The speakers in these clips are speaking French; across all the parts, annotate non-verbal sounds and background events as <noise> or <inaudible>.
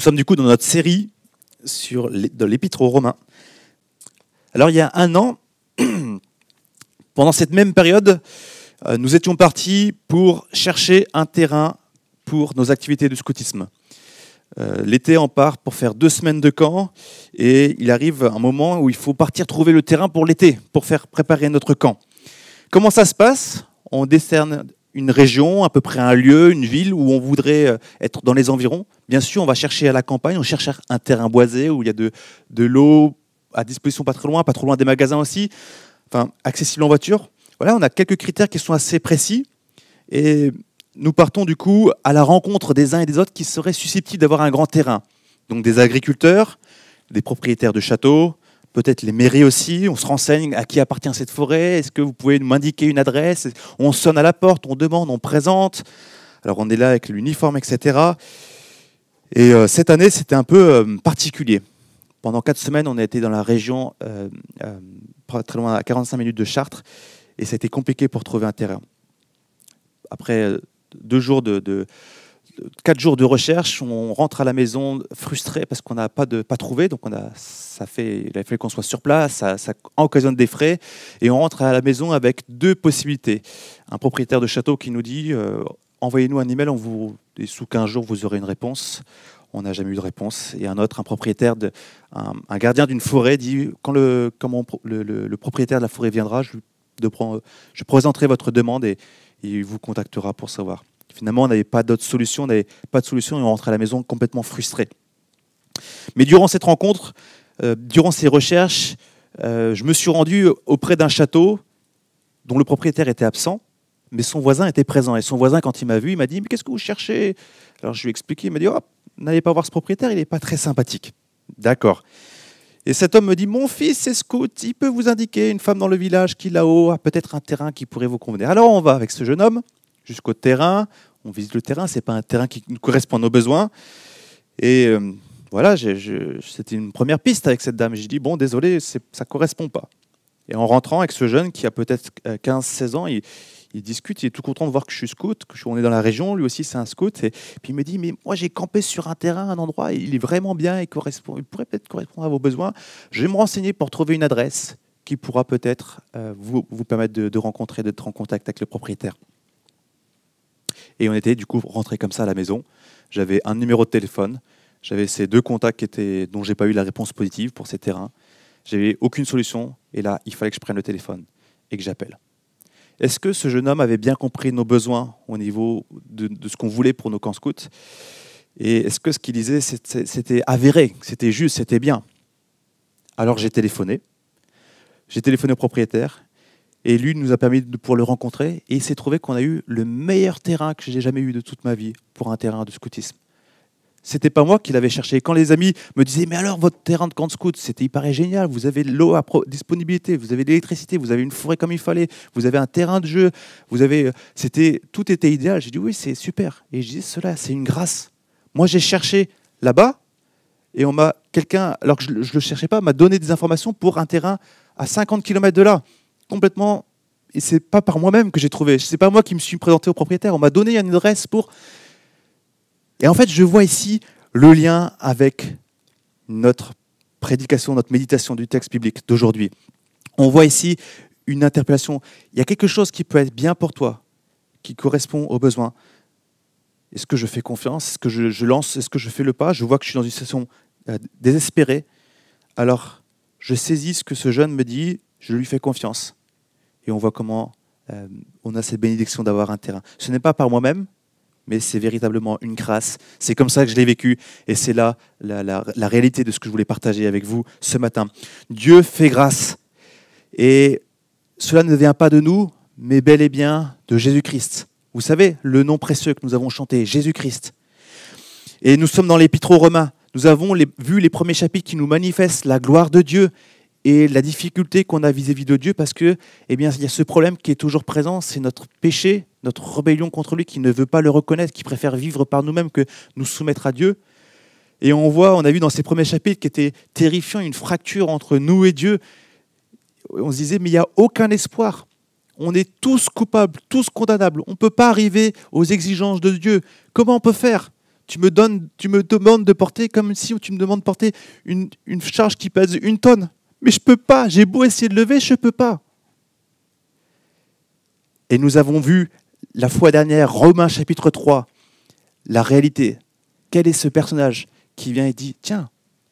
Nous sommes du coup dans notre série sur l'épître aux Romains. Alors il y a un an, <clears throat> pendant cette même période, euh, nous étions partis pour chercher un terrain pour nos activités de scoutisme. Euh, l'été, on part pour faire deux semaines de camp et il arrive un moment où il faut partir trouver le terrain pour l'été, pour faire préparer notre camp. Comment ça se passe? On décerne une région, à peu près un lieu, une ville où on voudrait euh, être dans les environs. Bien sûr, on va chercher à la campagne, on cherche un terrain boisé où il y a de, de l'eau à disposition pas très loin, pas trop loin des magasins aussi, enfin accessible en voiture. Voilà, on a quelques critères qui sont assez précis et nous partons du coup à la rencontre des uns et des autres qui seraient susceptibles d'avoir un grand terrain. Donc des agriculteurs, des propriétaires de châteaux, peut-être les mairies aussi. On se renseigne à qui appartient cette forêt. Est-ce que vous pouvez m'indiquer une adresse On sonne à la porte, on demande, on présente. Alors on est là avec l'uniforme, etc. Et euh, cette année, c'était un peu euh, particulier. Pendant quatre semaines, on a été dans la région, euh, très loin, à 45 minutes de Chartres, et ça a été compliqué pour trouver un terrain. Après deux jours de quatre jours de recherche, on rentre à la maison frustré parce qu'on n'a pas, de, pas trouvé. Donc on a, ça fait, il a fallu qu'on soit sur place, ça, ça, occasionne des frais. Et on rentre à la maison avec deux possibilités. Un propriétaire de château qui nous dit euh, envoyez-nous un email, on vous, et sous 15 jours vous aurez une réponse. On n'a jamais eu de réponse. Et un autre, un propriétaire, de, un, gardien d'une forêt dit quand, le, le, propriétaire de la forêt viendra, je, je présenterai votre demande et il vous contactera pour savoir. Finalement, on n'avait pas d'autre solution, on n'avait pas de solution et on rentrait à la maison complètement frustré. Mais durant cette rencontre, euh, durant ces recherches, euh, je me suis rendu auprès d'un château dont le propriétaire était absent, mais son voisin était présent. Et son voisin, quand il m'a vu, il m'a dit Mais qu'est-ce que vous cherchez? Alors je lui ai expliqué il m'a dit oh, N'allez pas voir ce propriétaire, il n'est pas très sympathique. D'accord. Et cet homme me dit Mon fils est scout, il peut vous indiquer une femme dans le village qui là-haut a peut-être un terrain qui pourrait vous convenir? Alors on va avec ce jeune homme jusqu'au terrain. On visite le terrain, c'est pas un terrain qui nous correspond à nos besoins. Et euh, voilà, c'était une première piste avec cette dame. J'ai dit, bon, désolé, ça ne correspond pas. Et en rentrant avec ce jeune qui a peut-être 15-16 ans, il, discute, il est tout content de voir que je suis scout, que on est dans la région, lui aussi c'est un scout. Et puis il me dit, mais moi j'ai campé sur un terrain, un endroit, il est vraiment bien, il, correspond, il pourrait peut-être correspondre à vos besoins. Je vais me renseigner pour trouver une adresse qui pourra peut-être euh, vous, permettre de rencontrer, d'être en contact avec le propriétaire. Et on était du coup rentré comme ça à la maison. J'avais un numéro de téléphone, j'avais ces deux contacts qui étaient, dont j'ai pas eu la réponse positive pour ces terrains. J'avais aucune solution et là, il fallait que je prenne le téléphone et que j'appelle. Est-ce que ce jeune homme avait bien compris nos besoins au niveau de, ce qu'on voulait pour nos camps scouts? Et est-ce que ce qu'il disait, c'était avéré, c'était juste, c'était bien? Alors j'ai téléphoné. J'ai téléphoné au propriétaire et lui nous a permis de pouvoir le rencontrer. Et il s'est trouvé qu'on a eu le meilleur terrain que j'ai jamais eu de toute ma vie pour un terrain de scoutisme. C'était pas moi qui l'avais cherché. Quand les amis me disaient mais alors votre terrain de camp de scout, c'était il paraît génial. Vous avez l'eau à disponibilité, vous avez l'électricité, vous avez une forêt comme il fallait, vous avez un terrain de jeu, vous avez, euh, c'était, tout était idéal. J'ai dit oui c'est super. Et je dis cela c'est une grâce. Moi j'ai cherché là-bas et on m'a quelqu'un alors que je, ne le cherchais pas m'a donné des informations pour un terrain à 50 km de là complètement. Et c'est pas par moi-même que j'ai trouvé. C'est pas moi qui me suis présenté au propriétaire. On m'a donné une adresse pour. Et en fait, je vois ici le lien avec notre prédication, notre méditation du texte biblique d'aujourd'hui. On voit ici une interpellation. Il y a quelque chose qui peut être bien pour toi, qui correspond aux besoins. Est-ce que je fais confiance? Est-ce que je, lance? Est-ce que je fais le pas? Je vois que je suis dans une situation euh, désespérée. Alors, je saisis ce que ce jeune me dit, je lui fais confiance et on voit comment euh, on a cette bénédiction d'avoir un terrain. Ce n'est pas par moi-même, mais c'est véritablement une grâce. C'est comme ça que je l'ai vécu et c'est là la, réalité de ce que je voulais partager avec vous ce matin. Dieu fait grâce et cela ne vient pas de nous, mais bel et bien de Jésus-Christ. Vous savez, le nom précieux que nous avons chanté, Jésus-Christ. Et nous sommes dans l'Épître aux Romains. Nous avons vu les premiers chapitres qui nous manifestent la gloire de Dieu et la difficulté qu'on a vis-à-vis de Dieu, parce que, eh bien, il y a ce problème qui est toujours présent, c'est notre péché, notre rébellion contre lui, qui ne veut pas le reconnaître, qui préfère vivre par nous-mêmes que nous soumettre à Dieu. Et on voit, on a vu dans ces premiers chapitres qui étaient terrifiants, une fracture entre nous et Dieu. On se disait, mais il n'y a aucun espoir. On est tous coupables, tous condamnables. On ne peut pas arriver aux exigences de Dieu. Comment on peut faire? Tu me, donnes, tu me demandes de porter comme si tu me demandes de porter une, une charge qui pèse une tonne. Mais je ne peux pas, j'ai beau essayer de lever, je ne peux pas. Et nous avons vu la fois dernière, Romains chapitre 3, la réalité. Quel est ce personnage qui vient et dit, tiens,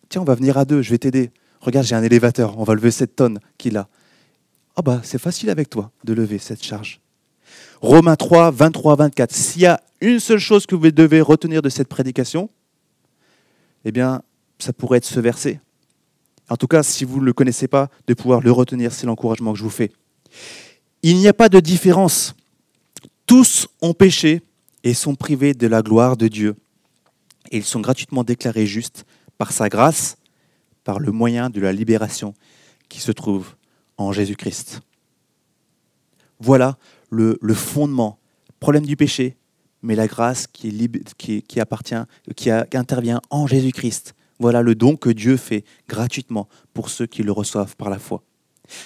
tiens, on va venir à deux, je vais t'aider. Regarde, j'ai un élévateur, on va lever cette tonne qu'il a. Ah bah, c'est facile avec toi de lever cette charge. Romains 3, 23, 24. S'il y a une seule chose que vous devez retenir de cette prédication, eh bien, ça pourrait être ce verset. En tout cas, si vous ne le connaissez pas, de pouvoir le retenir, c'est l'encouragement que je vous fais. Il n'y a pas de différence. Tous ont péché et sont privés de la gloire de Dieu. Et ils sont gratuitement déclarés justes par sa grâce, par le moyen de la libération qui se trouve en Jésus-Christ. Voilà le, fondement, problème du péché, mais la grâce qui, qui, appartient, qui intervient en Jésus-Christ. Voilà le don que Dieu fait gratuitement pour ceux qui le reçoivent par la foi.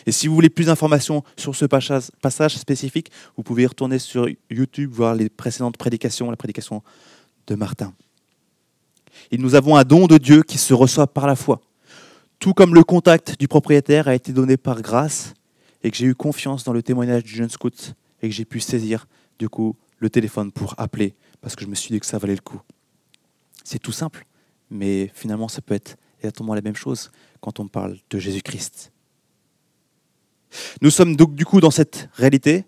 Et si vous voulez plus d'informations sur ce passage spécifique, vous pouvez retourner sur YouTube, voir les précédentes prédications, la prédication de Martin. Et nous avons un don de Dieu qui se reçoit par la foi. Tout comme le contact du propriétaire a été donné par grâce et que j'ai eu confiance dans le témoignage du jeune scout et que j'ai pu saisir du coup le téléphone pour appeler parce que je me suis dit que ça valait le coup. C'est tout simple, mais finalement ça peut être exactement la même chose quand on parle de Jésus-Christ. Nous sommes donc du coup dans cette réalité,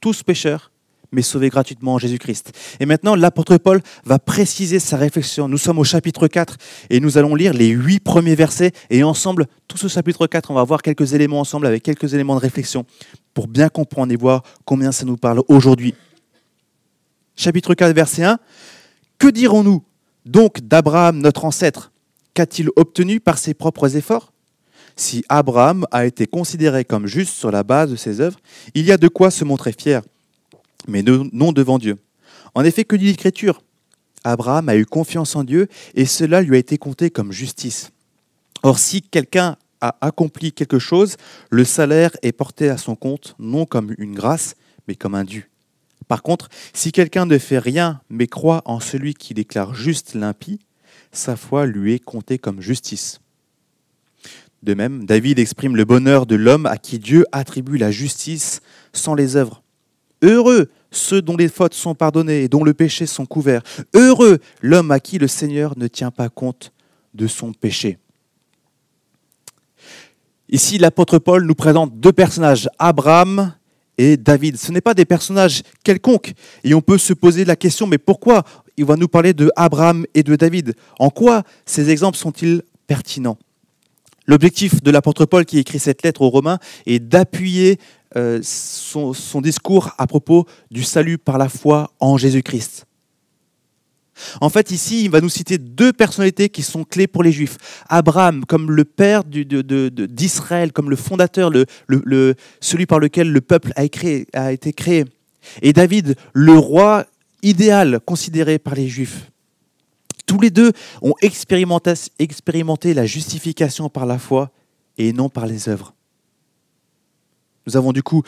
tous pécheurs, mais sauvés gratuitement en Jésus-Christ. Et maintenant, l'apôtre Paul va préciser sa réflexion. Nous sommes au chapitre 4 et nous allons lire les huit premiers versets. Et ensemble, tout ce chapitre 4, on va voir quelques éléments ensemble avec quelques éléments de réflexion pour bien comprendre et voir combien ça nous parle aujourd'hui. Chapitre 4, verset 1. Que dirons-nous donc d'Abraham, notre ancêtre Qu'a-t-il obtenu par ses propres efforts? Si Abraham a été considéré comme juste sur la base de ses œuvres, il y a de quoi se montrer fier, mais non devant Dieu. En effet, que dit l'Écriture? Abraham a eu confiance en Dieu et cela lui a été compté comme justice. Or, si quelqu'un a accompli quelque chose, le salaire est porté à son compte non comme une grâce, mais comme un dû. Par contre, si quelqu'un ne fait rien, mais croit en celui qui déclare juste l'impie, sa foi lui est comptée comme justice. De même, David exprime le bonheur de l'homme à qui Dieu attribue la justice sans les œuvres. Heureux ceux dont les fautes sont pardonnées et dont le péché sont couverts. Heureux l'homme à qui le Seigneur ne tient pas compte de son péché. Ici, l'apôtre Paul nous présente deux personnages, Abraham et David. Ce n'est pas des personnages quelconques. Et on peut se poser la question, mais pourquoi il va nous parler de Abraham et de David? En quoi ces exemples sont-ils pertinents? L'objectif de l'apôtre Paul qui écrit cette lettre aux Romains est d'appuyer euh, son, discours à propos du salut par la foi en Jésus-Christ. En fait, ici, il va nous citer deux personnalités qui sont clés pour les Juifs. Abraham, comme le père d'Israël, comme le fondateur, celui par lequel le peuple a, été créé. Et David, le roi idéal considéré par les Juifs. Tous les deux ont expérimenté, la justification par la foi et non par les œuvres. Nous avons du coup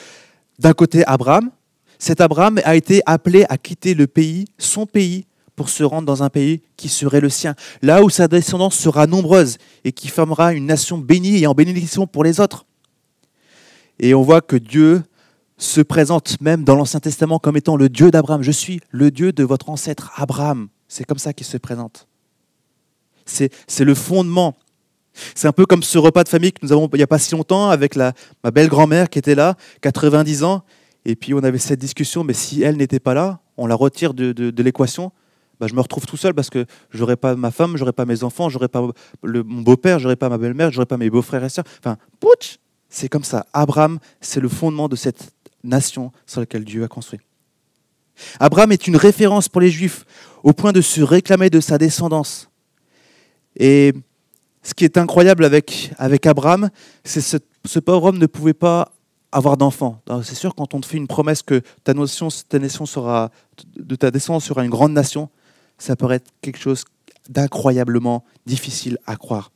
d'un côté Abraham. Cet Abraham a été appelé à quitter le pays, son pays, pour se rendre dans un pays qui serait le sien, là où sa descendance sera nombreuse et qui formera une nation bénie et en bénédiction pour les autres. Et on voit que Dieu se présente même dans l'Ancien Testament comme étant le Dieu d'Abraham. Je suis le Dieu de votre ancêtre Abraham. C'est comme ça qu'il se présente. C'est le fondement. C'est un peu comme ce repas de famille que nous avons il n'y a pas si longtemps avec la, ma belle-grand-mère qui était là, 90 ans. Et puis on avait cette discussion, mais si elle n'était pas là, on la retire de, l'équation. Bah, je me retrouve tout seul parce que j'aurais pas ma femme, j'aurais pas mes enfants, j'aurais pas mon beau-père, j'aurais pas ma belle-mère, j'aurais pas mes beaux-frères et sœurs. Enfin, putsch, c'est comme ça. Abraham, c'est le fondement de cette nation sur laquelle Dieu a construit. Abraham est une référence pour les Juifs au point de se réclamer de sa descendance. Et ce qui est incroyable avec, avec Abraham, c'est que ce, pauvre homme ne pouvait pas avoir d'enfant. C'est sûr, quand on te fait une promesse que ta, notion, ta nation sera, de ta descendance sera une grande nation, ça peut être quelque chose d'incroyablement difficile à croire.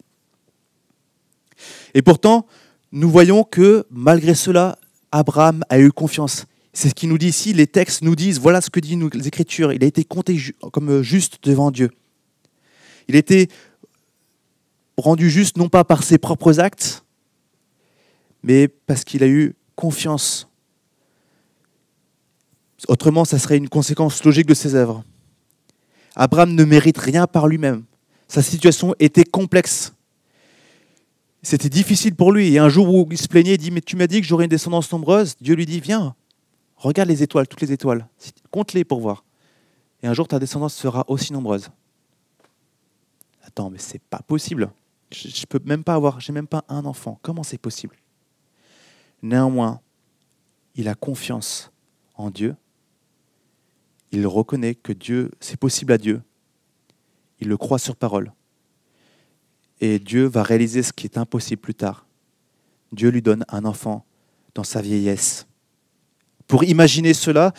Et pourtant, nous voyons que malgré cela, Abraham a eu confiance. C'est ce qu'il nous dit ici. Les textes nous disent, voilà ce que disent les Écritures. Il a été compté comme juste devant Dieu. Il était rendu juste non pas par ses propres actes, mais parce qu'il a eu confiance. Autrement, ça serait une conséquence logique de ses œuvres. Abraham ne mérite rien par lui-même. Sa situation était complexe. C'était difficile pour lui. Et un jour où il se plaignait, il dit, mais tu m'as dit que j'aurais une descendance nombreuse. Dieu lui dit, viens, regarde les étoiles, toutes les étoiles. Compte-les pour voir. Et un jour, ta descendance sera aussi nombreuse. Attends, mais c'est pas possible. Je, ne peux même pas avoir, j'ai même pas un enfant. Comment c'est possible? Néanmoins, il a confiance en Dieu. Il reconnaît que Dieu, c'est possible à Dieu. Il le croit sur parole. Et Dieu va réaliser ce qui est impossible plus tard. Dieu lui donne un enfant dans sa vieillesse. Pour imaginer cela,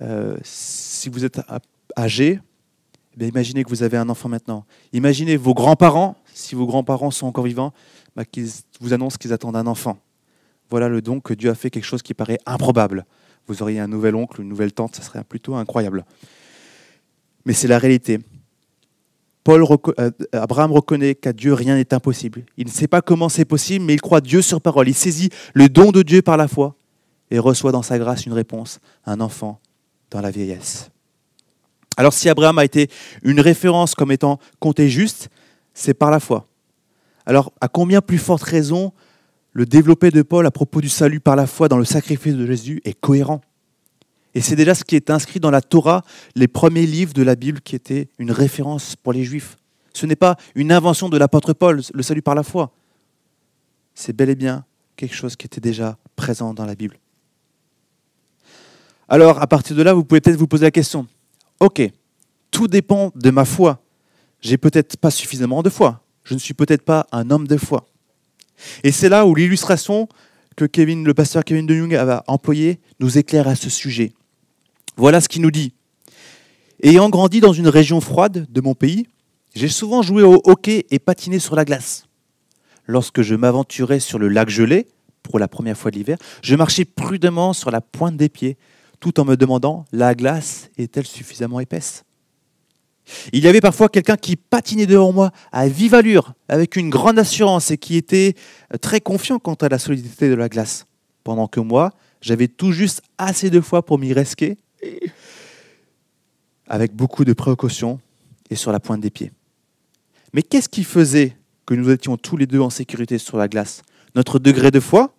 euh, si vous êtes âgé, eh imaginez que vous avez un enfant maintenant. Imaginez vos grands-parents, si vos grands-parents sont encore vivants, bah, qu'ils vous annoncent qu'ils attendent un enfant. Voilà le don que Dieu a fait quelque chose qui paraît improbable. Vous auriez un nouvel oncle, une nouvelle tante, ça serait plutôt incroyable. Mais c'est la réalité. Euh, Abraham reconnaît qu'à Dieu rien n'est impossible. Il ne sait pas comment c'est possible, mais il croit Dieu sur parole. Il saisit le don de Dieu par la foi et reçoit dans sa grâce une réponse, un enfant dans la vieillesse. Alors si Abraham a été une référence comme étant compté juste, c'est par la foi. Alors à combien plus forte raison le développé de Paul à propos du salut par la foi dans le sacrifice de Jésus est cohérent Et c'est déjà ce qui est inscrit dans la Torah, les premiers livres de la Bible qui étaient une référence pour les Juifs. Ce n'est pas une invention de l'apôtre Paul, le salut par la foi. C'est bel et bien quelque chose qui était déjà présent dans la Bible. Alors, à partir de là, vous pouvez peut-être vous poser la question, ok, tout dépend de ma foi. J'ai peut-être pas suffisamment de foi. Je ne suis peut-être pas un homme de foi. Et c'est là où l'illustration que le pasteur Kevin de Jung a employée nous éclaire à ce sujet. Voilà ce qu'il nous dit. Ayant grandi dans une région froide de mon pays, j'ai souvent joué au hockey et patiné sur la glace. Lorsque je m'aventurais sur le lac gelé, pour la première fois de l'hiver, je marchais prudemment sur la pointe des pieds tout en me demandant, la glace est-elle suffisamment épaisse? Il y avait parfois quelqu'un qui patinait devant moi à vive allure, avec une grande assurance et qui était très confiant quant à la solidité de la glace, pendant que moi, j'avais tout juste assez de foi pour m'y risquer, avec beaucoup de précautions et sur la pointe des pieds. Mais qu'est-ce qui faisait que nous étions tous les deux en sécurité sur la glace? Notre degré de foi?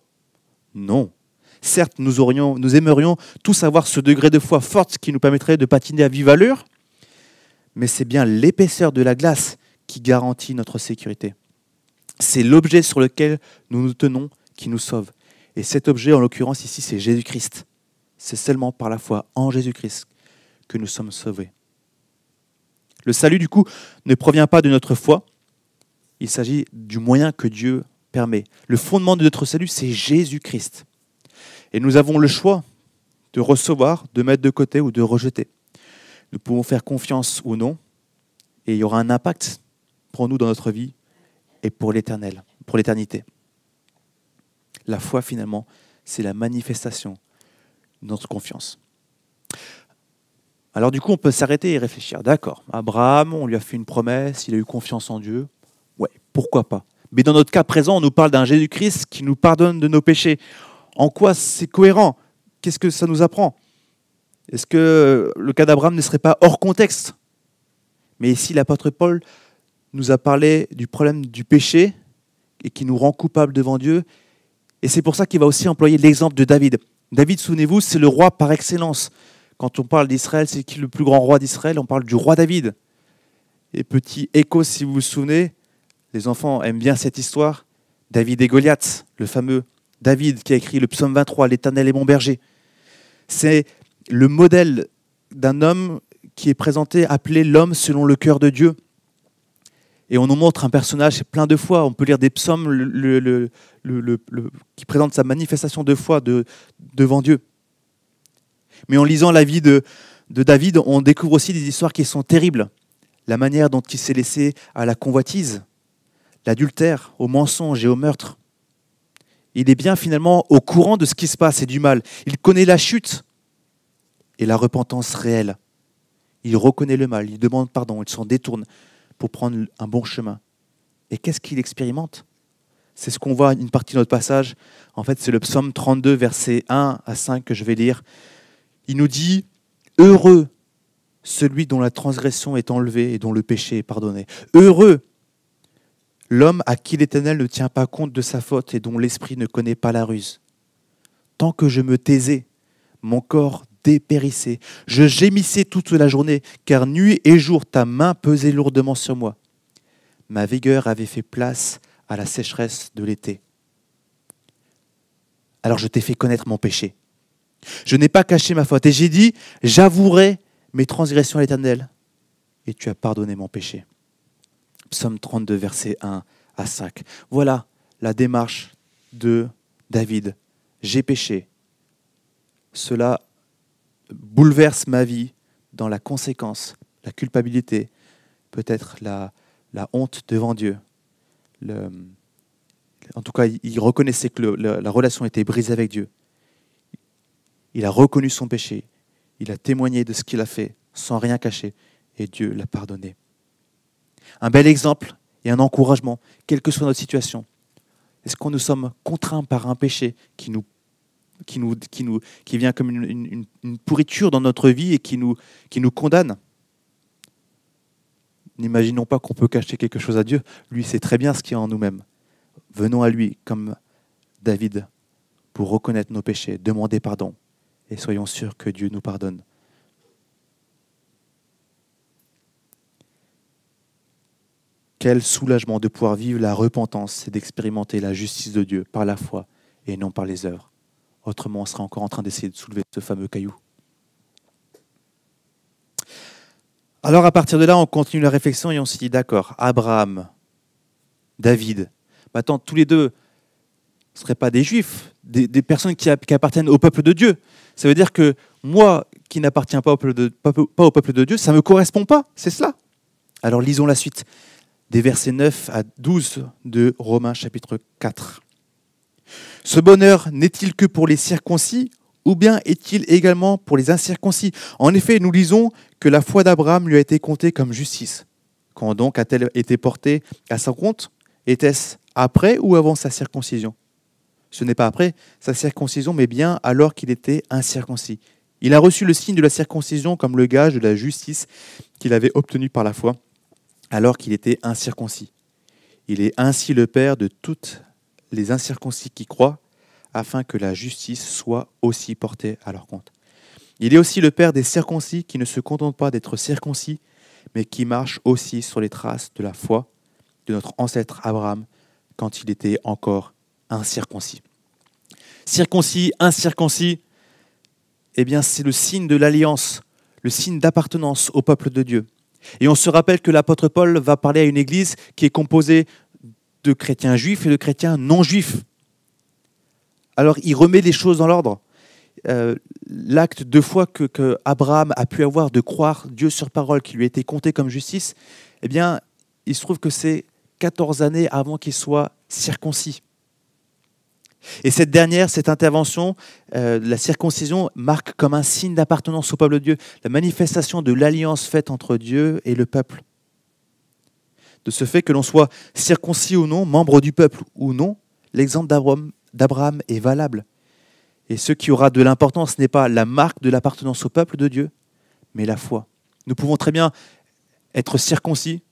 Non. Certes, nous, nous aimerions tous avoir ce degré de foi forte qui nous permettrait de patiner à vive allure, mais c'est bien l'épaisseur de la glace qui garantit notre sécurité. C'est l'objet sur lequel nous nous tenons qui nous sauve. Et cet objet, en l'occurrence ici, c'est Jésus-Christ. C'est seulement par la foi en Jésus-Christ que nous sommes sauvés. Le salut, du coup, ne provient pas de notre foi, il s'agit du moyen que Dieu permet. Le fondement de notre salut, c'est Jésus-Christ. Et nous avons le choix de recevoir, de mettre de côté ou de rejeter. Nous pouvons faire confiance ou non, et il y aura un impact pour nous dans notre vie et pour l'éternel, pour l'éternité. La foi, finalement, c'est la manifestation de notre confiance. Alors du coup, on peut s'arrêter et réfléchir. D'accord, Abraham, on lui a fait une promesse, il a eu confiance en Dieu. Ouais, pourquoi pas? Mais dans notre cas présent, on nous parle d'un Jésus-Christ qui nous pardonne de nos péchés. En quoi c'est cohérent? Qu'est-ce que ça nous apprend? Est-ce que le cas d'Abraham ne serait pas hors contexte? Mais ici, l'apôtre Paul nous a parlé du problème du péché et qui nous rend coupables devant Dieu. Et c'est pour ça qu'il va aussi employer l'exemple de David. David, souvenez-vous, c'est le roi par excellence. Quand on parle d'Israël, c'est qui le plus grand roi d'Israël? On parle du roi David. Et petit écho, si vous vous souvenez, les enfants aiment bien cette histoire. David et Goliath, le fameux David qui a écrit le psaume 23, L'Éternel est mon berger. C'est le modèle d'un homme qui est présenté, appelé l'homme selon le cœur de Dieu. Et on nous montre un personnage plein de foi. On peut lire des psaumes qui présentent sa manifestation de foi devant Dieu. Mais en lisant la vie de, de David, on découvre aussi des histoires qui sont terribles. La manière dont il s'est laissé à la convoitise, l'adultère, au mensonge et au meurtre il est bien finalement au courant de ce qui se passe et du mal. Il connaît la chute et la repentance réelle. Il reconnaît le mal, il demande pardon, il s'en détourne. pour prendre un bon chemin. Et qu'est-ce qu'il expérimente? C'est ce qu'on voit une partie de notre passage. En fait, c'est le psaume 32, versets 1 à 5 que je vais lire. Il nous dit Heureux celui dont la transgression est enlevée et dont le péché est pardonné. Heureux l'homme à qui l'Éternel ne tient pas compte de sa faute et dont l'esprit ne connaît pas la ruse. Tant que je me taisais, mon corps dépérissait. Je gémissais toute la journée, car nuit et jour ta main pesait lourdement sur moi. Ma vigueur avait fait place à la sécheresse de l'été. Alors je t'ai fait connaître mon péché. Je n'ai pas caché ma faute. Et j'ai dit, j'avouerai mes transgressions à l'Éternel. Et tu as pardonné mon péché. Psaume 32, versets 1 à 5. Voilà la démarche de David. J'ai péché. Cela bouleverse ma vie dans la conséquence, la culpabilité, peut-être la, la honte devant Dieu. En tout cas, il reconnaissait que la relation était brisée avec Dieu. Il a reconnu son péché. Il a témoigné de ce qu'il a fait sans rien cacher. Et Dieu l'a pardonné. Un bel exemple et un encouragement, quelle que soit notre situation. Est-ce qu'on nous sommes contraints par un péché qui nous qui, nous, qui, vient comme une, pourriture dans notre vie et qui nous, qui nous condamne N'imaginons pas qu'on peut cacher quelque chose à Dieu. Lui sait très bien ce qu'il y a en nous-mêmes. Venons à lui comme David pour reconnaître nos péchés, demander pardon et soyons sûrs que Dieu nous pardonne. Quel soulagement de pouvoir vivre la repentance et d'expérimenter la justice de Dieu par la foi et non par les œuvres. Autrement, on sera encore en train d'essayer de soulever ce fameux caillou. Alors à partir de là, on continue la réflexion et on se dit, d'accord, Abraham, David, maintenant tous les deux ne seraient pas des juifs, des, personnes qui, appartiennent au peuple de Dieu. Ça veut dire que moi, qui n'appartiens pas, pas, au peuple de Dieu, ça ne me correspond pas, c'est cela. Alors lisons la suite des versets 9 à 12 de Romains chapitre 4. Ce bonheur n'est-il que pour les circoncis ou bien est-il également pour les incirconcis? En effet, nous lisons que la foi d'Abraham lui a été comptée comme justice. Quand donc a-t-elle été portée à son compte? Était-ce après ou avant sa circoncision? Ce n'est pas après sa circoncision, mais bien alors qu'il était incirconcis. Il a reçu le signe de la circoncision comme le gage de la justice qu'il avait obtenue par la foi alors qu'il était incirconcis. Il est ainsi le Père de toutes les incirconcis qui croient, afin que la justice soit aussi portée à leur compte. Il est aussi le Père des circoncis qui ne se contentent pas d'être circoncis, mais qui marchent aussi sur les traces de la foi de notre ancêtre Abraham quand il était encore incirconcis. Circoncis, incirconcis, eh bien c'est le signe de l'alliance, le signe d'appartenance au peuple de Dieu. Et on se rappelle que l'apôtre Paul va parler à une église qui est composée de chrétiens juifs et de chrétiens non juifs. Alors il remet les choses dans l'ordre. Euh, l'acte de foi que, Abraham a pu avoir de croire Dieu sur parole qui lui a été compté comme justice, eh bien, il se trouve que c'est 14 années avant qu'il soit circoncis. Et cette dernière, cette intervention, euh, la circoncision, marque comme un signe d'appartenance au peuple de Dieu, la manifestation de l'alliance faite entre Dieu et le peuple. De ce fait que l'on soit circoncis ou non, membre du peuple ou non, l'exemple d'Abraham est valable. Et ce qui aura de l'importance n'est pas la marque de l'appartenance au peuple de Dieu, mais la foi. Nous pouvons très bien être circoncis,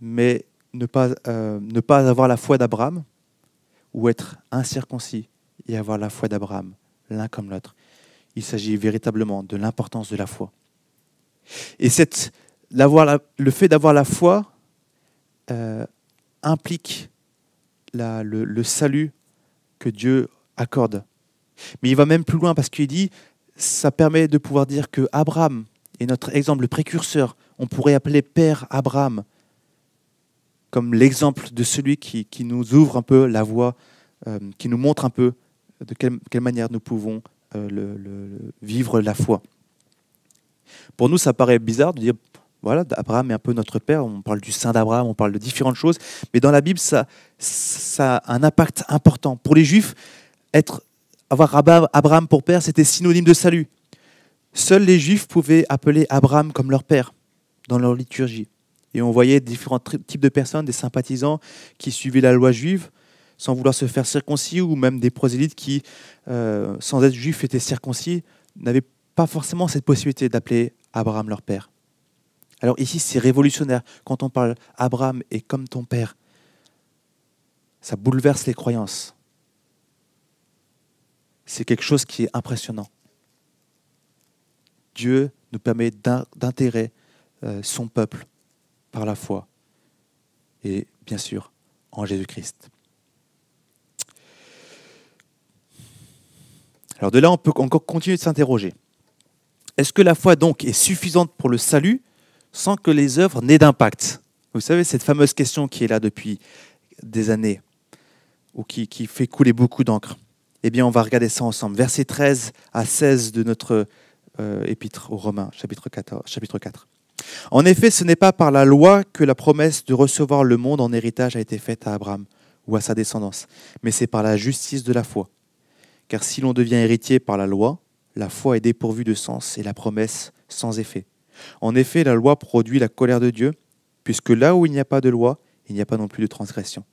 mais ne pas, euh, ne pas avoir la foi d'Abraham, ou être incirconcis et avoir la foi d'Abraham, l'un comme l'autre. Il s'agit véritablement de l'importance de la foi. Et cette, le fait d'avoir la foi euh, implique la, le, salut que Dieu accorde. Mais il va même plus loin parce qu'il dit, ça permet de pouvoir dire que Abraham est notre exemple, le précurseur. On pourrait appeler Père Abraham comme l'exemple de celui qui, nous ouvre un peu la voie, euh, qui nous montre un peu de quelle, manière nous pouvons euh, vivre la foi. Pour nous, ça paraît bizarre de dire, voilà, Abraham est un peu notre père, on parle du saint d'Abraham, on parle de différentes choses, mais dans la Bible, ça, a un impact important. Pour les Juifs, être, avoir Abraham pour père, c'était synonyme de salut. Seuls les Juifs pouvaient appeler Abraham comme leur père dans leur liturgie. Et on voyait différents types de personnes, des sympathisants qui suivaient la loi juive sans vouloir se faire circoncis, ou même des prosélytes qui, euh, sans être juifs, étaient circoncis, n'avaient pas forcément cette possibilité d'appeler Abraham leur père. Alors ici, c'est révolutionnaire. Quand on parle Abraham est comme ton père, ça bouleverse les croyances. C'est quelque chose qui est impressionnant. Dieu nous permet d'intégrer euh, son peuple par la foi et bien sûr en Jésus-Christ. Alors de là, on peut encore continuer de s'interroger. Est-ce que la foi donc est suffisante pour le salut sans que les œuvres n'aient d'impact Vous savez, cette fameuse question qui est là depuis des années, ou qui, fait couler beaucoup d'encre. Eh bien, on va regarder ça ensemble. Versets 13 à 16 de notre euh, épître aux Romains, chapitre, 14, chapitre 4. En effet, ce n'est pas par la loi que la promesse de recevoir le monde en héritage a été faite à Abraham ou à sa descendance, mais c'est par la justice de la foi. Car si l'on devient héritier par la loi, la foi est dépourvue de sens et la promesse sans effet. En effet, la loi produit la colère de Dieu, puisque là où il n'y a pas de loi, il n'y a pas non plus de transgression.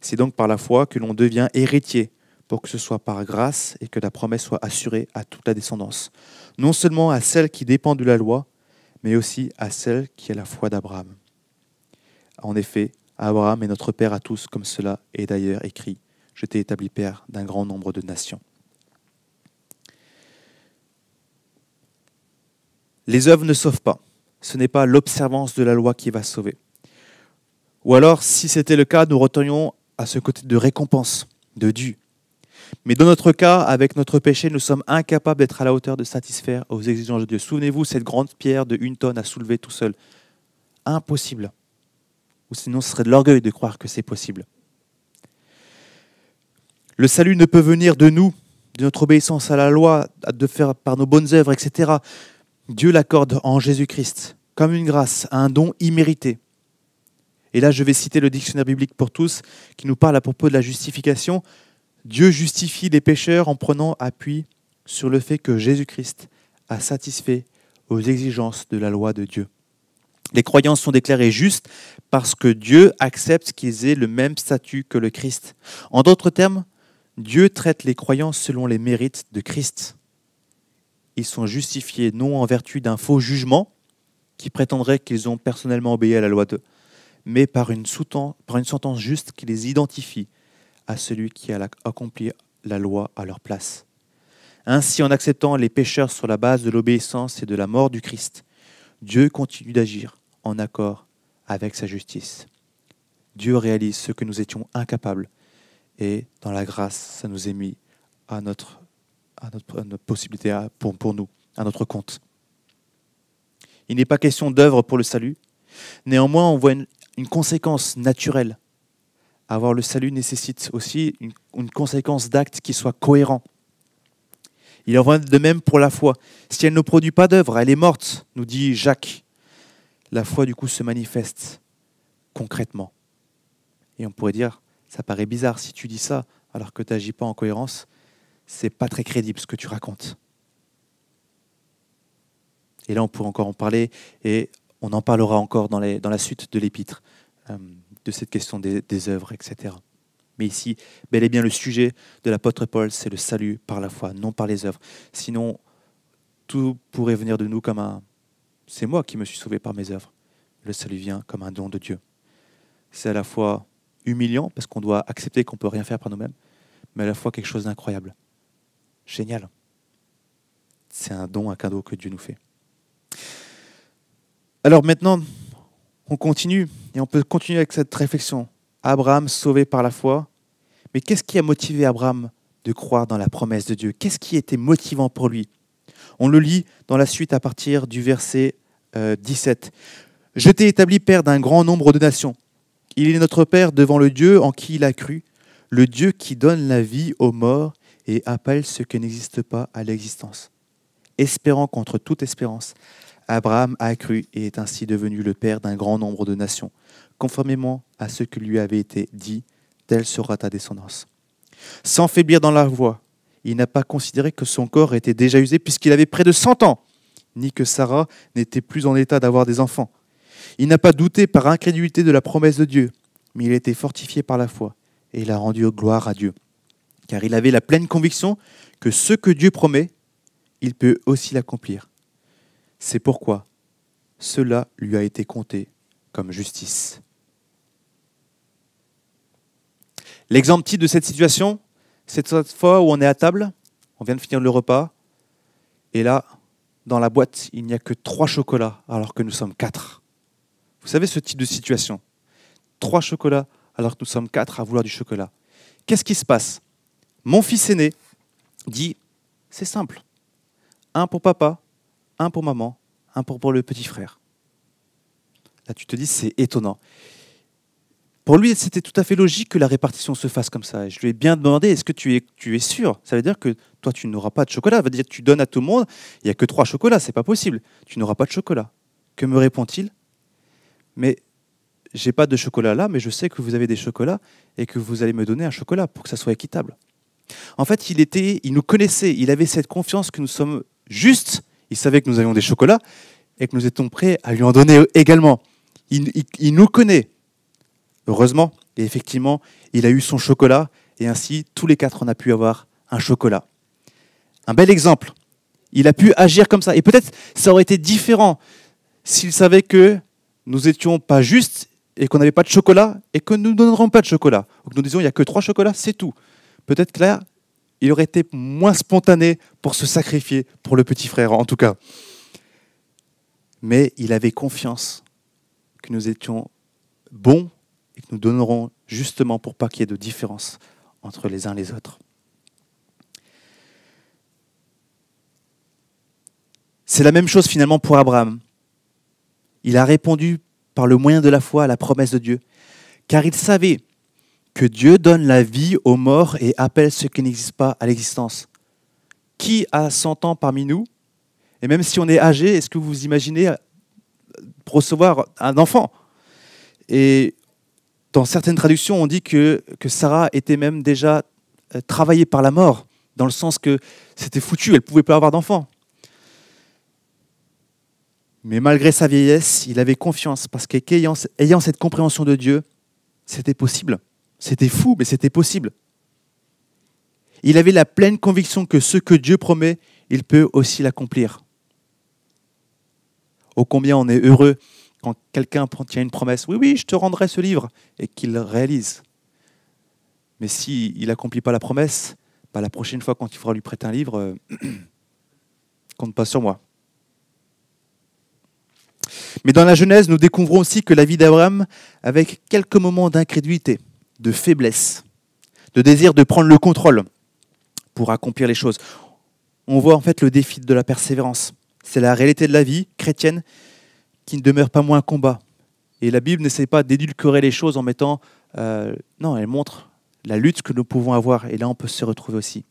C'est donc par la foi que l'on devient héritier, pour que ce soit par grâce et que la promesse soit assurée à toute la descendance, non seulement à celle qui dépend de la loi, mais aussi à celle qui est la foi d'Abraham. En effet, Abraham est notre Père à tous, comme cela est d'ailleurs écrit. Je t'ai établi Père d'un grand nombre de nations. Les œuvres ne sauvent pas. Ce n'est pas l'observance de la loi qui va sauver. Ou alors, si c'était le cas, nous retournions à ce côté de récompense, de Dieu. Mais dans notre cas, avec notre péché, nous sommes incapables d'être à la hauteur de satisfaire aux exigences de Dieu. Souvenez-vous, cette grande pierre de une tonne à soulever tout seul. Impossible. Ou sinon, ce serait de l'orgueil de croire que c'est possible. Le salut ne peut venir de nous, de notre obéissance à la loi, de faire par nos bonnes œuvres, etc. Dieu l'accorde en Jésus-Christ comme une grâce, un don immérité. Et là, je vais citer le dictionnaire biblique pour tous qui nous parle à propos de la justification. Dieu justifie les pécheurs en prenant appui sur le fait que Jésus-Christ a satisfait aux exigences de la loi de Dieu. Les croyants sont déclarés justes parce que Dieu accepte qu'ils aient le même statut que le Christ. En d'autres termes, Dieu traite les croyants selon les mérites de Christ. Ils sont justifiés non en vertu d'un faux jugement qui prétendrait qu'ils ont personnellement obéi à la loi de, mais par une, par une sentence juste qui les identifie à celui qui a accompli la loi à leur place. Ainsi, en acceptant les pécheurs sur la base de l'obéissance et de la mort du Christ, Dieu continue d'agir en accord avec sa justice. Dieu réalise ce que nous étions incapables et dans la grâce, ça nous est mis à notre, à notre, possibilité pour, nous, à notre compte. Il n'est pas question d'œuvre pour le salut. Néanmoins, on voit une, une conséquence naturelle avoir le salut nécessite aussi une, conséquence d'actes qui soit cohérent. Il en va de même pour la foi. Si elle ne produit pas d'œuvre, elle est morte, nous dit Jacques. La foi, du coup, se manifeste concrètement. Et on pourrait dire, ça paraît bizarre si tu dis ça alors que tu n'agis pas en cohérence, c'est pas très crédible ce que tu racontes. Et là, on pourrait encore en parler et on en parlera encore dans, la suite de l'épître. Euh, de cette question des, œuvres, etc. Mais ici, bel et bien le sujet de l'apôtre Paul, c'est le salut par la foi, non par les œuvres. Sinon, tout pourrait venir de nous comme un... C'est moi qui me suis sauvé par mes œuvres. Le salut vient comme un don de Dieu. C'est à la fois humiliant, parce qu'on doit accepter qu'on ne peut rien faire par nous-mêmes, mais à la fois quelque chose d'incroyable. Génial. C'est un don, un cadeau que Dieu nous fait. Alors maintenant, on continue et on peut continuer avec cette réflexion. Abraham sauvé par la foi. Mais qu'est-ce qui a motivé Abraham de croire dans la promesse de Dieu? Qu'est-ce qui était motivant pour lui? On le lit dans la suite à partir du verset 17. Euh, Je t'ai établi père d'un grand nombre de nations. Il est notre père devant le Dieu en qui il a cru, le Dieu qui donne la vie aux morts et appelle ce qui n'existe pas à l'existence, espérant contre toute espérance Abraham a cru et est ainsi devenu le père d'un grand nombre de nations, conformément à ce que lui avait été dit, telle sera ta descendance. Sans faiblir dans la voie, il n'a pas considéré que son corps était déjà usé puisqu'il avait près de cent ans, ni que Sarah n'était plus en état d'avoir des enfants. Il n'a pas douté par incrédulité de la promesse de Dieu, mais il a été fortifié par la foi et il a rendu gloire à Dieu. Car il avait la pleine conviction que ce que Dieu promet, il peut aussi l'accomplir. C'est pourquoi cela lui a été compté comme justice. L'exemple type de cette situation, c'est cette fois où on est à table, on vient de finir le repas, et là, dans la boîte, il n'y a que trois chocolats, alors que nous sommes quatre. Vous savez ce type de situation? Trois chocolats, alors que nous sommes quatre à vouloir du chocolat. Qu'est-ce qui se passe? Mon fils aîné dit, c'est simple, un pour papa, un pour maman, un pour, le petit frère. Là, tu te dis, c'est étonnant. Pour lui, c'était tout à fait logique que la répartition se fasse comme ça. Je lui ai bien demandé, est-ce que tu es, sûr? Ça veut dire que toi, tu n'auras pas de chocolat. Ça veut dire tu donnes à tout le monde, il n'y a que trois chocolats, c'est pas possible. Tu n'auras pas de chocolat. Que me répond-il? Mais j'ai pas de chocolat là, mais je sais que vous avez des chocolats et que vous allez me donner un chocolat pour que ça soit équitable. En fait, il était, il nous connaissait, il avait cette confiance que nous sommes justes. Il savait que nous avions des chocolats et que nous étions prêts à lui en donner également. il nous connaît. Heureusement, et effectivement, il a eu son chocolat, et ainsi, tous les quatre, on a pu avoir un chocolat. Un bel exemple. Il a pu agir comme ça. Et peut-être ça aurait été différent s'il savait que nous n'étions pas justes et qu'on n'avait pas de chocolat et que nous ne donnerons pas de chocolat. Ou que nous disions il n'y a que trois chocolats, c'est tout. Peut-être là, il aurait été moins spontané pour se sacrifier pour le petit frère, en tout cas. Mais il avait confiance que nous étions bons et que nous donnerons justement pour pas qu'il y ait de différence entre les uns et les autres. C'est la même chose finalement pour Abraham. Il a répondu par le moyen de la foi à la promesse de Dieu, car il savait que Dieu donne la vie aux morts et appelle ceux qui n'existent pas à l'existence. Qui a 100 ans parmi nous? Et même si on est âgé, est-ce que vous imaginez recevoir un enfant? Et dans certaines traductions, on dit que, que Sarah était même déjà euh, travaillée par la mort, dans le sens que c'était foutu, elle ne pouvait pas avoir d'enfant. Mais malgré sa vieillesse, il avait confiance, parce qu'ayant ayant cette compréhension de Dieu, c'était possible. C'était fou, mais c'était possible. Il avait la pleine conviction que ce que Dieu promet, il peut aussi l'accomplir. Ô combien on est heureux quand quelqu'un tient une promesse, oui, oui, je te rendrai ce livre, et qu'il réalise. Mais s'il il n'accomplit pas la promesse, bah, la prochaine fois quand il faudra lui prêter un livre, euh, <clears throat> compte pas sur moi. Mais dans la Genèse, nous découvrons aussi que la vie d'Abraham, avec quelques moments d'incrédulité, de faiblesse, de désir de prendre le contrôle pour accomplir les choses, on voit en fait le défi de la persévérance. C'est la réalité de la vie chrétienne qui ne demeure pas moins un combat. Et la Bible n'essaie pas d'édulcorer les choses en mettant... Euh, non, elle montre la lutte que nous pouvons avoir, et là on peut se retrouver aussi.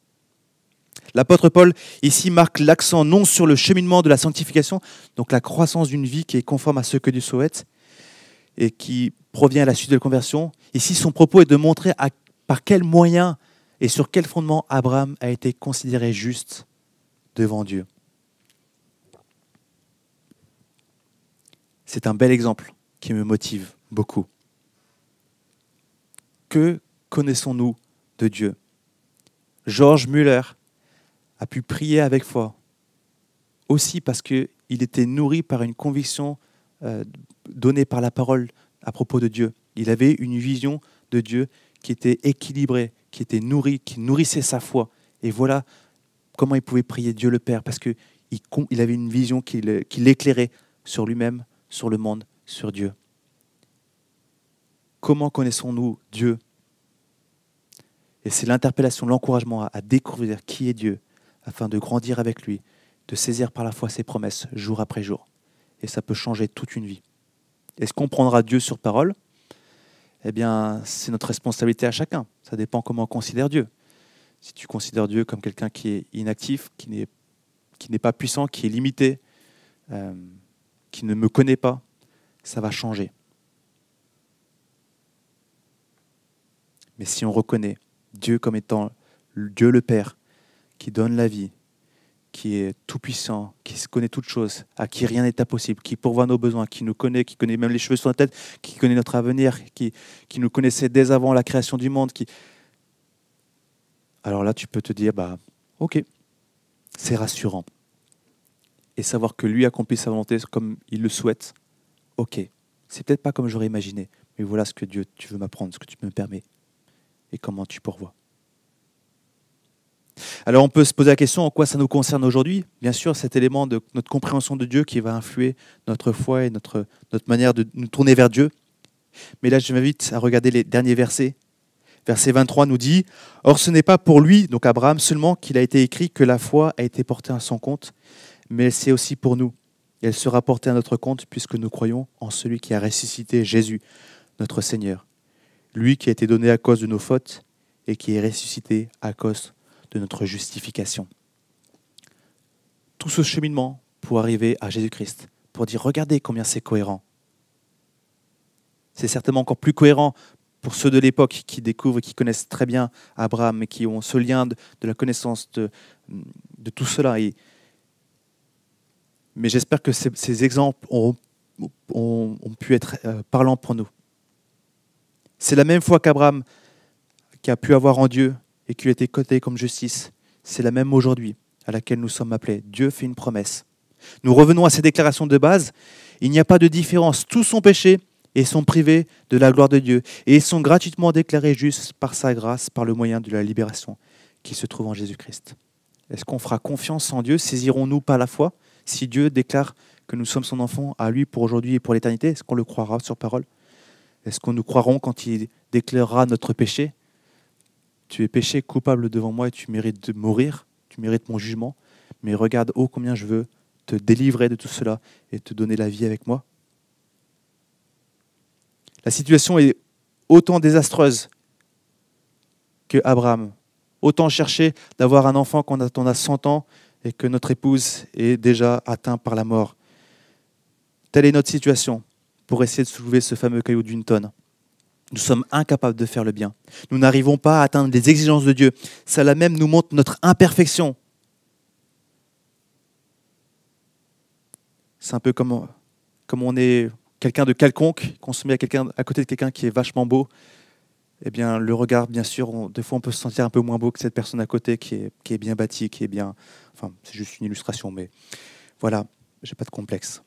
L'apôtre Paul, ici, marque l'accent non sur le cheminement de la sanctification, donc la croissance d'une vie qui est conforme à ce que Dieu souhaite et qui provient à la suite de la conversion. Ici, son propos est de montrer par quels moyens et sur quel fondement Abraham a été considéré juste devant Dieu. c'est un bel exemple qui me motive beaucoup. Que connaissons-nous de Dieu? Georges Muller a pu prier avec foi, aussi parce qu'il était nourri par une conviction euh, donnée par la parole à propos de Dieu. Il avait une vision de Dieu qui était équilibrée, qui était nourrie, qui nourrissait sa foi. Et voilà comment il pouvait prier Dieu le Père, parce qu'il il avait une vision qui l'éclairait sur lui-même, sur le monde, sur Dieu. Comment connaissons-nous Dieu? Et c'est l'interpellation, l'encouragement à, découvrir qui est Dieu, afin de grandir avec lui, de saisir par la foi ses promesses jour après jour. Et ça peut changer toute une vie. Est-ce qu'on prendra Dieu sur parole? Eh bien, c'est notre responsabilité à chacun. Ça dépend comment on considère Dieu. Si tu considères Dieu comme quelqu'un qui est inactif, qui n'est, pas puissant, qui est limité, euh, qui ne me connaît pas, ça va changer. Mais si on reconnaît Dieu comme étant Dieu le Père, qui donne la vie, qui est tout-puissant, qui connaît toutes choses, à qui rien n'est impossible, qui pourvoit nos besoins, qui nous connaît, qui connaît même les cheveux sur la tête, qui connaît notre avenir, qui, qui nous connaissait dès avant la création du monde. Alors là, tu peux te dire, bah, ok, c'est rassurant. Et savoir que lui accomplit sa volonté comme il le souhaite, ok, c'est peut-être pas comme j'aurais imaginé, mais voilà ce que Dieu, tu veux m'apprendre, ce que tu me permets, et comment tu pourvois. Alors on peut se poser la question en quoi ça nous concerne aujourd'hui? Bien sûr, cet élément de notre compréhension de Dieu qui va influer notre foi et notre, manière de nous tourner vers Dieu. Mais là, je m'invite à regarder les derniers versets. Verset 23 nous dit Or, ce n'est pas pour lui, donc Abraham seulement, qu'il a été écrit que la foi a été portée à son compte, mais c'est aussi pour nous. Elle sera portée à notre compte puisque nous croyons en celui qui a ressuscité Jésus, notre Seigneur. Lui qui a été donné à cause de nos fautes et qui est ressuscité à cause de notre justification. Tout ce cheminement pour arriver à Jésus-Christ, pour dire regardez combien c'est cohérent. C'est certainement encore plus cohérent pour ceux de l'époque qui découvrent, qui connaissent très bien Abraham et qui ont ce lien de, la connaissance de, de tout cela. Et, mais j'espère que ces, exemples ont, ont, pu être euh, parlants pour nous. C'est la même foi qu'Abraham qui a pu avoir en Dieu et qui a été coté comme justice. C'est la même aujourd'hui à laquelle nous sommes appelés. Dieu fait une promesse. Nous revenons à ces déclarations de base. Il n'y a pas de différence. Tous sont péchés et sont privés de la gloire de Dieu et sont gratuitement déclarés justes par sa grâce, par le moyen de la libération qui se trouve en Jésus-Christ. Est-ce qu'on fera confiance en Dieu? Saisirons-nous par la foi Si Dieu déclare que nous sommes son enfant à lui pour aujourd'hui et pour l'éternité, est-ce qu'on le croira sur parole? Est-ce qu'on nous croirons quand il déclarera notre péché? Tu es péché coupable devant moi et tu mérites de mourir, tu mérites mon jugement, mais regarde, oh combien je veux te délivrer de tout cela et te donner la vie avec moi. La situation est autant désastreuse que Abraham. Autant chercher d'avoir un enfant qu'on attend à 100 ans et que notre épouse est déjà atteinte par la mort. Telle est notre situation pour essayer de soulever ce fameux caillou d'une tonne. Nous sommes incapables de faire le bien. Nous n'arrivons pas à atteindre les exigences de Dieu. Cela même nous montre notre imperfection. C'est un peu comme, comme on est quelqu'un de quelconque, qu'on se met à, quelqu'un, à côté de quelqu'un qui est vachement beau. Eh bien, le regard, bien sûr, des fois on peut se sentir un peu moins beau que cette personne à côté qui est, qui est bien bâtie, qui est bien. Enfin, c'est juste une illustration, mais voilà, j'ai pas de complexe.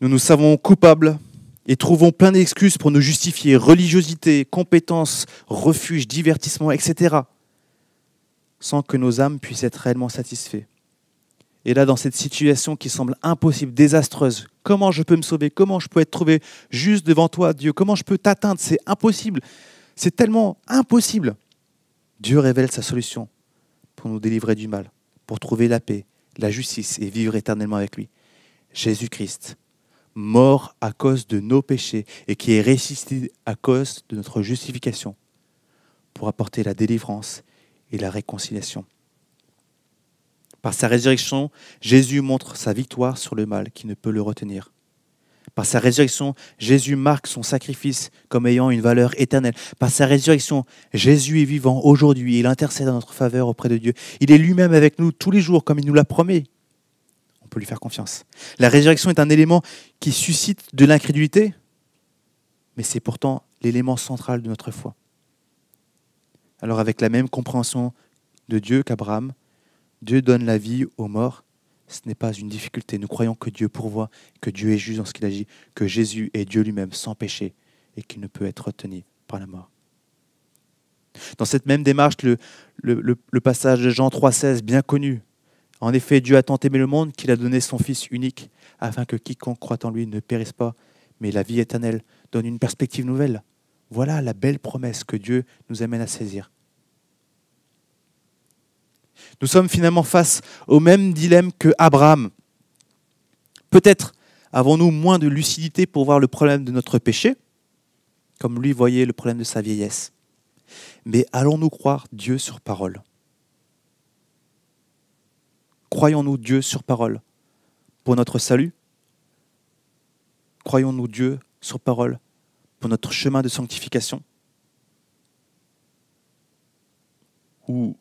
Nous nous savons coupables et trouvons plein d'excuses pour nous justifier, religiosité, compétences, refuge, divertissement, etc., sans que nos âmes puissent être réellement satisfaites. Et là, dans cette situation qui semble impossible, désastreuse, comment je peux me sauver? Comment je peux être trouvé juste devant toi, Dieu? Comment je peux t'atteindre? C'est impossible. C'est tellement impossible. Dieu révèle sa solution pour nous délivrer du mal, pour trouver la paix, la justice et vivre éternellement avec lui. Jésus-Christ, mort à cause de nos péchés et qui est ressuscité à cause de notre justification pour apporter la délivrance et la réconciliation. Par sa résurrection, Jésus montre sa victoire sur le mal qui ne peut le retenir. Par sa résurrection, Jésus marque son sacrifice comme ayant une valeur éternelle. Par sa résurrection, Jésus est vivant aujourd'hui. Il intercède en notre faveur auprès de Dieu. Il est lui-même avec nous tous les jours comme il nous l'a promis peut lui faire confiance. La résurrection est un élément qui suscite de l'incrédulité, mais c'est pourtant l'élément central de notre foi. Alors avec la même compréhension de Dieu qu'Abraham, Dieu donne la vie aux morts. Ce n'est pas une difficulté. Nous croyons que Dieu pourvoit, que Dieu est juste dans ce qu'il agit, que Jésus est Dieu lui-même sans péché et qu'il ne peut être retenu par la mort. Dans cette même démarche, le, le passage de Jean 3,16, bien connu, en effet, Dieu a tant aimé le monde qu'il a donné son Fils unique, afin que quiconque croit en lui ne périsse pas, mais la vie éternelle donne une perspective nouvelle. Voilà la belle promesse que Dieu nous amène à saisir. Nous sommes finalement face au même dilemme que Abraham. Peut-être avons-nous moins de lucidité pour voir le problème de notre péché, comme lui voyait le problème de sa vieillesse. Mais allons-nous croire Dieu sur parole? Croyons-nous Dieu sur parole pour notre salut? Croyons-nous Dieu sur parole pour notre chemin de sanctification? Ou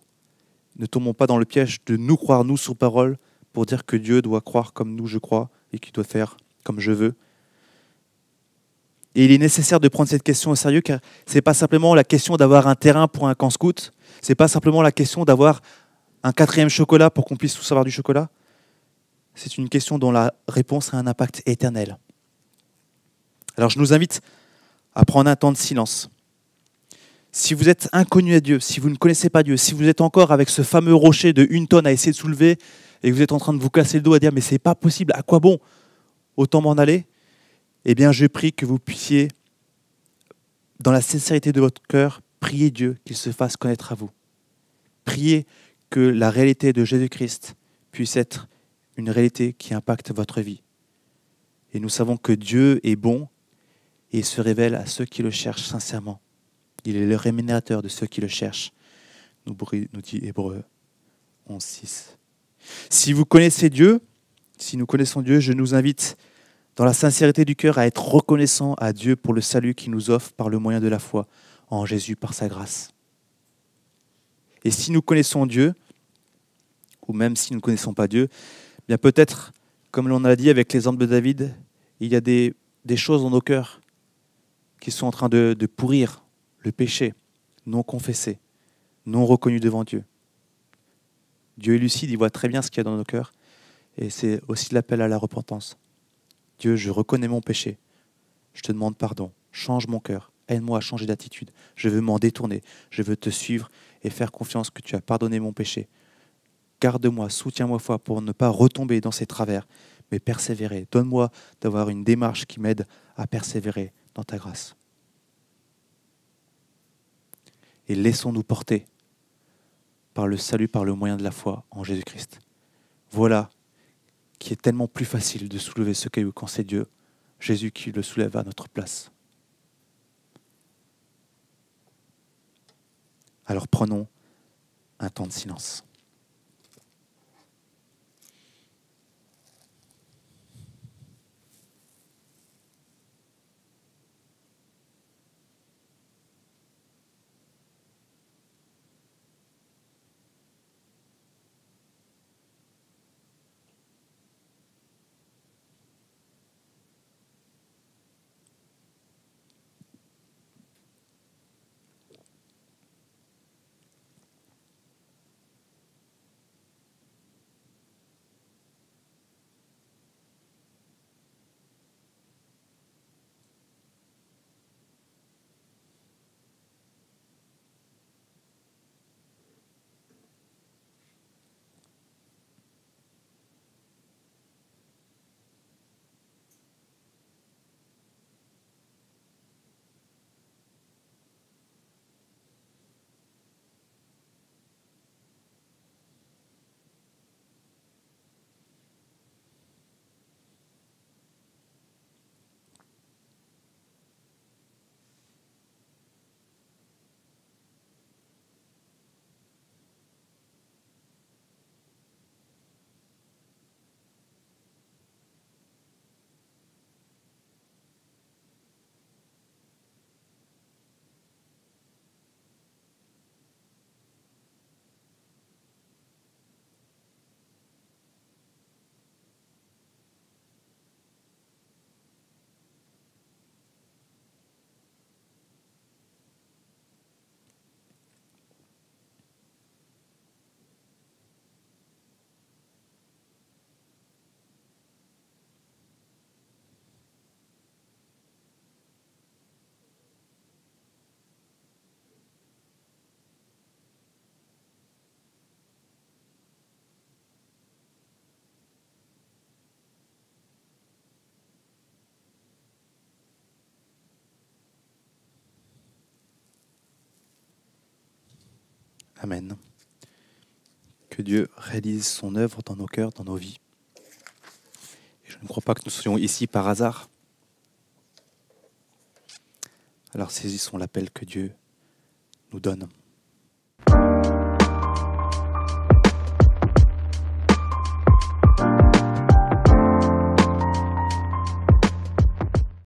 ne tombons pas dans le piège de nous croire, nous, sous parole, pour dire que Dieu doit croire comme nous, je crois, et qu'il doit faire comme je veux? Et il est nécessaire de prendre cette question au sérieux, car ce n'est pas simplement la question d'avoir un terrain pour un camp scout, ce n'est pas simplement la question d'avoir un quatrième chocolat pour qu'on puisse tous avoir du chocolat? C'est une question dont la réponse a un impact éternel. Alors je nous invite à prendre un temps de silence. Si vous êtes inconnu à Dieu, si vous ne connaissez pas Dieu, si vous êtes encore avec ce fameux rocher de une tonne à essayer de soulever et que vous êtes en train de vous casser le dos à dire mais c'est pas possible, à quoi bon? Autant m'en aller? Eh bien, je prie que vous puissiez, dans la sincérité de votre cœur, prier Dieu qu'il se fasse connaître à vous. Priez que la réalité de Jésus-Christ puisse être une réalité qui impacte votre vie. Et nous savons que Dieu est bon et se révèle à ceux qui le cherchent sincèrement. Il est le rémunérateur de ceux qui le cherchent, nous dit Hébreu 11.6. Si vous connaissez Dieu, si nous connaissons Dieu, je nous invite dans la sincérité du cœur à être reconnaissant à Dieu pour le salut qu'il nous offre par le moyen de la foi en Jésus par sa grâce. Et si nous connaissons Dieu, ou même si nous ne connaissons pas Dieu, bien peut-être, comme l'on a dit avec l'exemple de David, il y a des, des, choses dans nos cœurs qui sont en train de, de pourrir le péché, non confessé, non reconnu devant Dieu. Dieu est lucide, il voit très bien ce qu'il y a dans nos cœurs, et c'est aussi l'appel à la repentance. Dieu, je reconnais mon péché, je te demande pardon, change mon cœur, aide-moi à changer d'attitude, je veux m'en détourner, je veux te suivre et faire confiance que tu as pardonné mon péché. Garde-moi, soutiens-moi foi pour ne pas retomber dans ces travers, mais persévérer. Donne-moi d'avoir une démarche qui m'aide à persévérer dans ta grâce. Et laissons-nous porter par le salut, par le moyen de la foi en Jésus-Christ. Voilà qui est tellement plus facile de soulever ce caillou quand c'est Dieu, Jésus qui le soulève à notre place. Alors prenons un temps de silence. Amen. Que Dieu réalise son œuvre dans nos cœurs, dans nos vies. Je ne crois pas que nous soyons ici par hasard. Alors saisissons l'appel que Dieu nous donne.